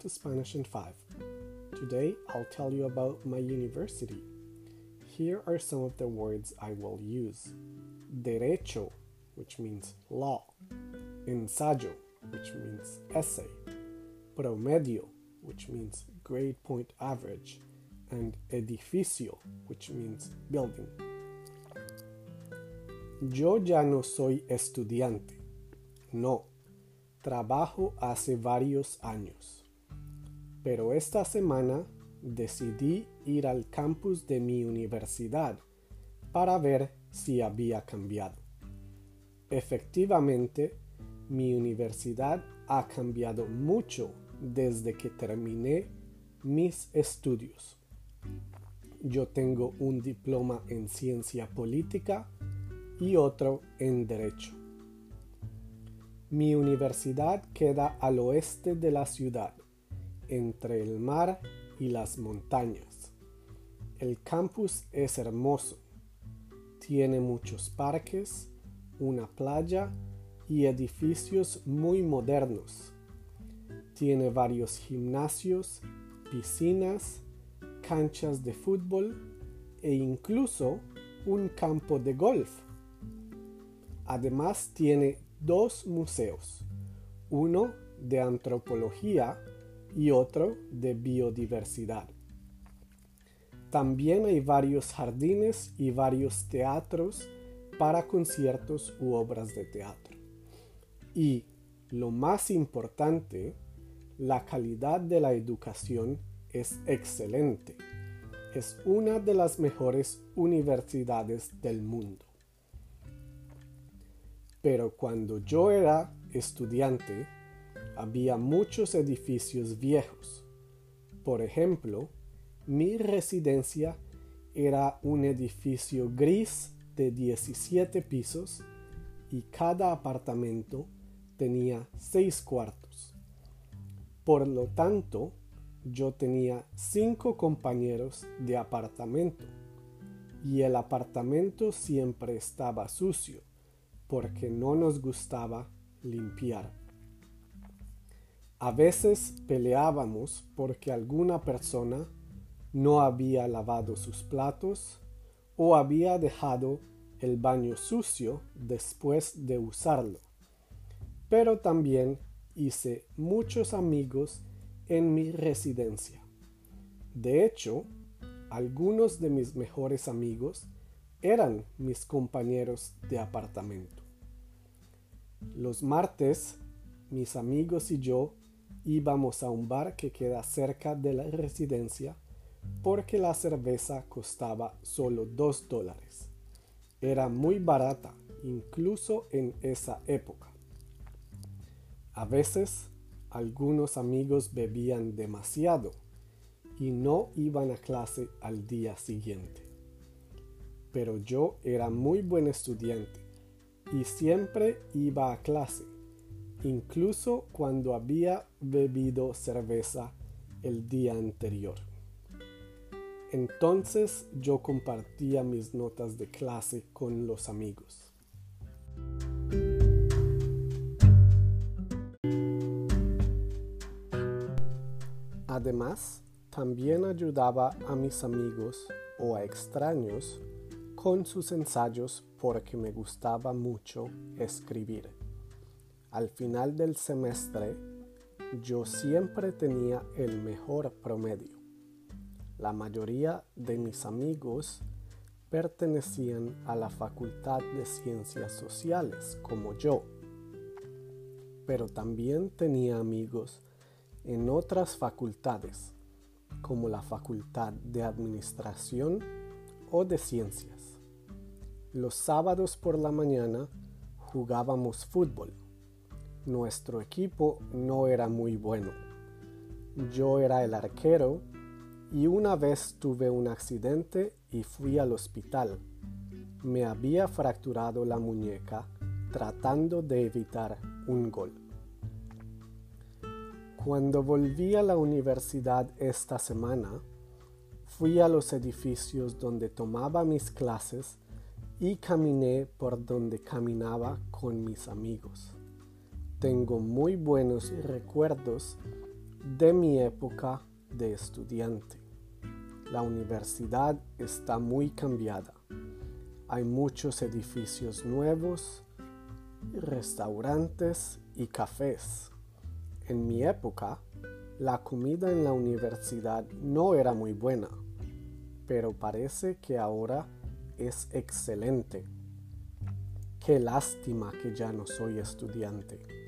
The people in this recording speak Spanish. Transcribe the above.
to Spanish in 5. Today I'll tell you about my university. Here are some of the words I will use Derecho, which means law, Ensayo, which means essay, Promedio, which means grade point average, and Edificio, which means building. Yo ya no soy estudiante. No, trabajo hace varios años. Pero esta semana decidí ir al campus de mi universidad para ver si había cambiado. Efectivamente, mi universidad ha cambiado mucho desde que terminé mis estudios. Yo tengo un diploma en ciencia política y otro en derecho. Mi universidad queda al oeste de la ciudad, entre el mar y las montañas. El campus es hermoso. Tiene muchos parques, una playa y edificios muy modernos. Tiene varios gimnasios, piscinas, canchas de fútbol e incluso un campo de golf. Además tiene dos museos, uno de antropología y otro de biodiversidad. También hay varios jardines y varios teatros para conciertos u obras de teatro. Y, lo más importante, la calidad de la educación es excelente. Es una de las mejores universidades del mundo. Pero cuando yo era estudiante, había muchos edificios viejos. Por ejemplo, mi residencia era un edificio gris de 17 pisos y cada apartamento tenía 6 cuartos. Por lo tanto, yo tenía 5 compañeros de apartamento y el apartamento siempre estaba sucio porque no nos gustaba limpiar. A veces peleábamos porque alguna persona no había lavado sus platos o había dejado el baño sucio después de usarlo. Pero también hice muchos amigos en mi residencia. De hecho, algunos de mis mejores amigos eran mis compañeros de apartamento. Los martes, mis amigos y yo íbamos a un bar que queda cerca de la residencia porque la cerveza costaba solo dos dólares. Era muy barata, incluso en esa época. A veces, algunos amigos bebían demasiado y no iban a clase al día siguiente. Pero yo era muy buen estudiante y siempre iba a clase incluso cuando había bebido cerveza el día anterior. Entonces yo compartía mis notas de clase con los amigos. Además, también ayudaba a mis amigos o a extraños con sus ensayos porque me gustaba mucho escribir. Al final del semestre, yo siempre tenía el mejor promedio. La mayoría de mis amigos pertenecían a la Facultad de Ciencias Sociales, como yo. Pero también tenía amigos en otras facultades, como la Facultad de Administración o de Ciencias. Los sábados por la mañana jugábamos fútbol nuestro equipo no era muy bueno. Yo era el arquero y una vez tuve un accidente y fui al hospital. Me había fracturado la muñeca tratando de evitar un gol. Cuando volví a la universidad esta semana, fui a los edificios donde tomaba mis clases y caminé por donde caminaba con mis amigos. Tengo muy buenos recuerdos de mi época de estudiante. La universidad está muy cambiada. Hay muchos edificios nuevos, restaurantes y cafés. En mi época, la comida en la universidad no era muy buena, pero parece que ahora es excelente. Qué lástima que ya no soy estudiante.